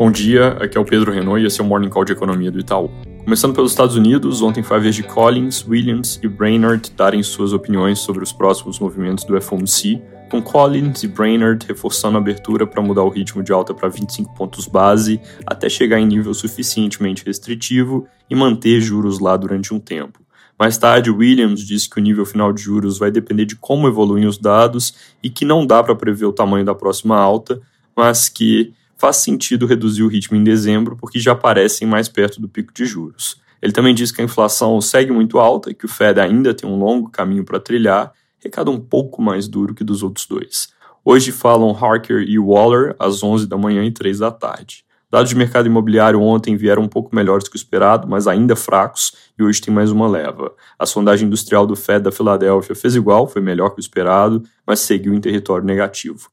Bom dia, aqui é o Pedro Renault e esse é o Morning Call de Economia do Itaú. Começando pelos Estados Unidos, ontem foi a vez de Collins, Williams e Brainerd darem suas opiniões sobre os próximos movimentos do FOMC, com Collins e Brainerd reforçando a abertura para mudar o ritmo de alta para 25 pontos base até chegar em nível suficientemente restritivo e manter juros lá durante um tempo. Mais tarde, Williams disse que o nível final de juros vai depender de como evoluem os dados e que não dá para prever o tamanho da próxima alta, mas que faz sentido reduzir o ritmo em dezembro porque já parecem mais perto do pico de juros. Ele também diz que a inflação segue muito alta e que o Fed ainda tem um longo caminho para trilhar, recado um pouco mais duro que dos outros dois. Hoje falam Harker e Waller às 11 da manhã e 3 da tarde. Dados de mercado imobiliário ontem vieram um pouco melhores que o esperado, mas ainda fracos, e hoje tem mais uma leva. A sondagem industrial do Fed da Filadélfia fez igual, foi melhor que o esperado, mas seguiu em território negativo.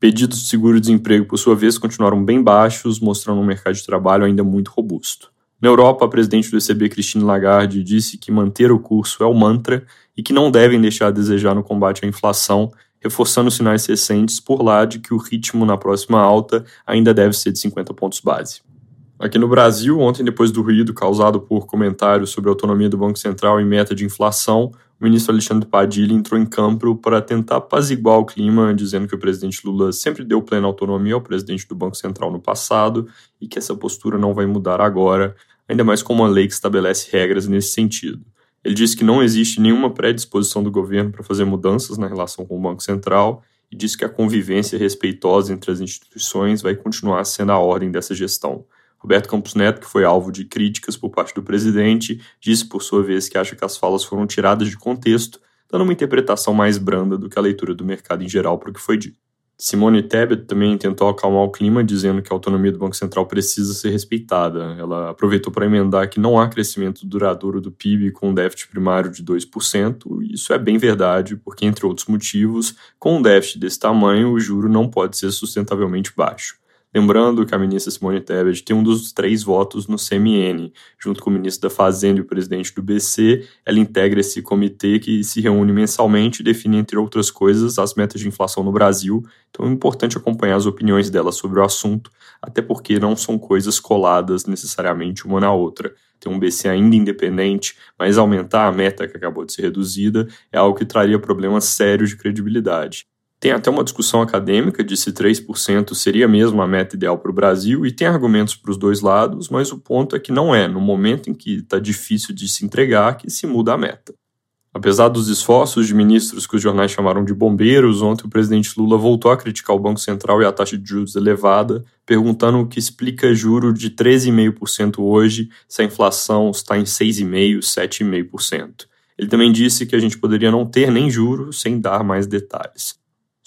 Pedidos de seguro-desemprego, por sua vez, continuaram bem baixos, mostrando um mercado de trabalho ainda muito robusto. Na Europa, a presidente do ECB, Christine Lagarde, disse que manter o curso é o mantra e que não devem deixar a desejar no combate à inflação, reforçando sinais recentes por lá de que o ritmo na próxima alta ainda deve ser de 50 pontos base. Aqui no Brasil, ontem, depois do ruído causado por comentários sobre a autonomia do Banco Central e meta de inflação, o ministro Alexandre Padilha entrou em campo para tentar apaziguar o clima, dizendo que o presidente Lula sempre deu plena autonomia ao presidente do Banco Central no passado e que essa postura não vai mudar agora, ainda mais com uma lei que estabelece regras nesse sentido. Ele disse que não existe nenhuma predisposição do governo para fazer mudanças na relação com o Banco Central e disse que a convivência respeitosa entre as instituições vai continuar sendo a ordem dessa gestão. Roberto Campos Neto, que foi alvo de críticas por parte do presidente, disse por sua vez que acha que as falas foram tiradas de contexto, dando uma interpretação mais branda do que a leitura do mercado em geral para o que foi dito. Simone Tebet também tentou acalmar o clima, dizendo que a autonomia do Banco Central precisa ser respeitada. Ela aproveitou para emendar que não há crescimento duradouro do PIB com um déficit primário de 2%, e isso é bem verdade, porque, entre outros motivos, com um déficit desse tamanho, o juro não pode ser sustentavelmente baixo. Lembrando que a ministra Simone Tebet tem um dos três votos no CMN. Junto com o ministro da Fazenda e o presidente do BC, ela integra esse comitê que se reúne mensalmente e define, entre outras coisas, as metas de inflação no Brasil. Então é importante acompanhar as opiniões dela sobre o assunto, até porque não são coisas coladas necessariamente uma na outra. Ter um BC ainda independente, mas aumentar a meta que acabou de ser reduzida é algo que traria problemas sérios de credibilidade. Tem até uma discussão acadêmica de se 3% seria mesmo a meta ideal para o Brasil, e tem argumentos para os dois lados, mas o ponto é que não é, no momento em que está difícil de se entregar, que se muda a meta. Apesar dos esforços de ministros que os jornais chamaram de bombeiros, ontem o presidente Lula voltou a criticar o Banco Central e a taxa de juros elevada, perguntando o que explica juro de 13,5% hoje se a inflação está em 6,5%, 7,5%. Ele também disse que a gente poderia não ter nem juros sem dar mais detalhes.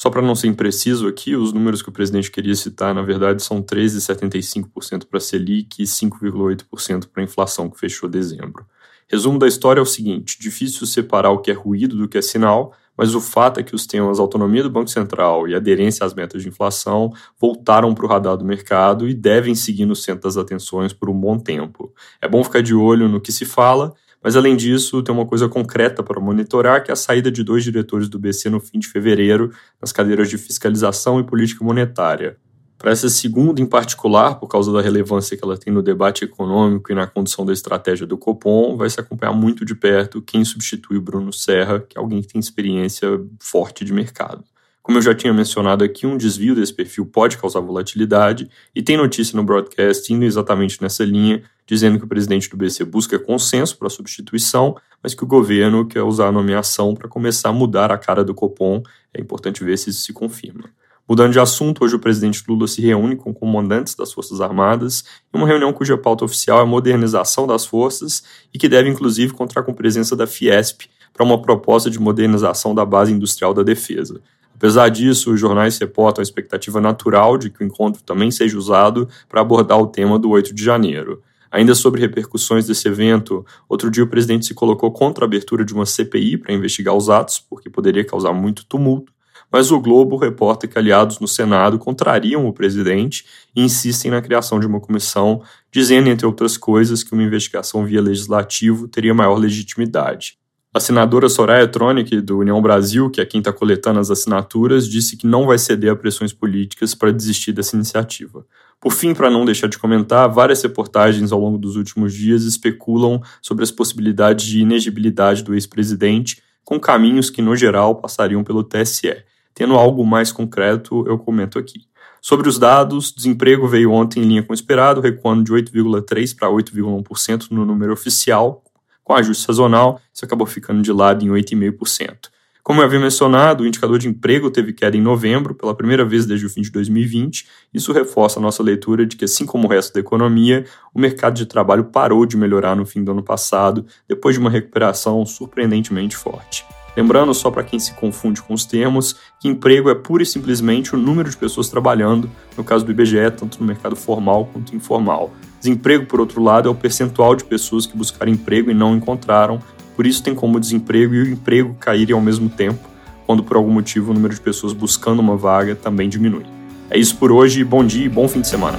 Só para não ser impreciso aqui, os números que o presidente queria citar, na verdade, são 13,75% para a Selic e 5,8% para a inflação que fechou dezembro. Resumo da história é o seguinte: difícil separar o que é ruído do que é sinal, mas o fato é que os temas autonomia do Banco Central e aderência às metas de inflação voltaram para o radar do mercado e devem seguir no centro das atenções por um bom tempo. É bom ficar de olho no que se fala mas, além disso, tem uma coisa concreta para monitorar, que é a saída de dois diretores do BC no fim de fevereiro, nas cadeiras de fiscalização e política monetária. Para essa segunda, em particular, por causa da relevância que ela tem no debate econômico e na condução da estratégia do Copom, vai se acompanhar muito de perto quem substitui o Bruno Serra, que é alguém que tem experiência forte de mercado. Como eu já tinha mencionado aqui, um desvio desse perfil pode causar volatilidade, e tem notícia no broadcast indo exatamente nessa linha, dizendo que o presidente do BC busca consenso para a substituição, mas que o governo quer usar a nomeação para começar a mudar a cara do Copom. É importante ver se isso se confirma. Mudando de assunto, hoje o presidente Lula se reúne com comandantes das Forças Armadas em uma reunião cuja pauta oficial é a modernização das forças e que deve inclusive contar com presença da Fiesp para uma proposta de modernização da base industrial da defesa. Apesar disso, os jornais reportam a expectativa natural de que o encontro também seja usado para abordar o tema do 8 de janeiro. Ainda sobre repercussões desse evento, outro dia o presidente se colocou contra a abertura de uma CPI para investigar os atos, porque poderia causar muito tumulto, mas o Globo reporta que aliados no Senado contrariam o presidente e insistem na criação de uma comissão, dizendo, entre outras coisas, que uma investigação via legislativo teria maior legitimidade. A senadora Soraya Tronic, do União Brasil, que é quem está coletando as assinaturas, disse que não vai ceder a pressões políticas para desistir dessa iniciativa. Por fim, para não deixar de comentar, várias reportagens ao longo dos últimos dias especulam sobre as possibilidades de inegibilidade do ex-presidente, com caminhos que, no geral, passariam pelo TSE. Tendo algo mais concreto, eu comento aqui. Sobre os dados, desemprego veio ontem em linha com o esperado, recuando de 8,3% para 8,1% no número oficial. Com ajuste sazonal, isso acabou ficando de lado em 8,5%. Como eu havia mencionado, o indicador de emprego teve queda em novembro, pela primeira vez desde o fim de 2020. Isso reforça a nossa leitura de que, assim como o resto da economia, o mercado de trabalho parou de melhorar no fim do ano passado, depois de uma recuperação surpreendentemente forte. Lembrando, só para quem se confunde com os termos, que emprego é pura e simplesmente o número de pessoas trabalhando, no caso do IBGE, tanto no mercado formal quanto informal. Desemprego, por outro lado, é o percentual de pessoas que buscaram emprego e não encontraram, por isso tem como o desemprego e o emprego caírem ao mesmo tempo, quando por algum motivo o número de pessoas buscando uma vaga também diminui. É isso por hoje, bom dia e bom fim de semana.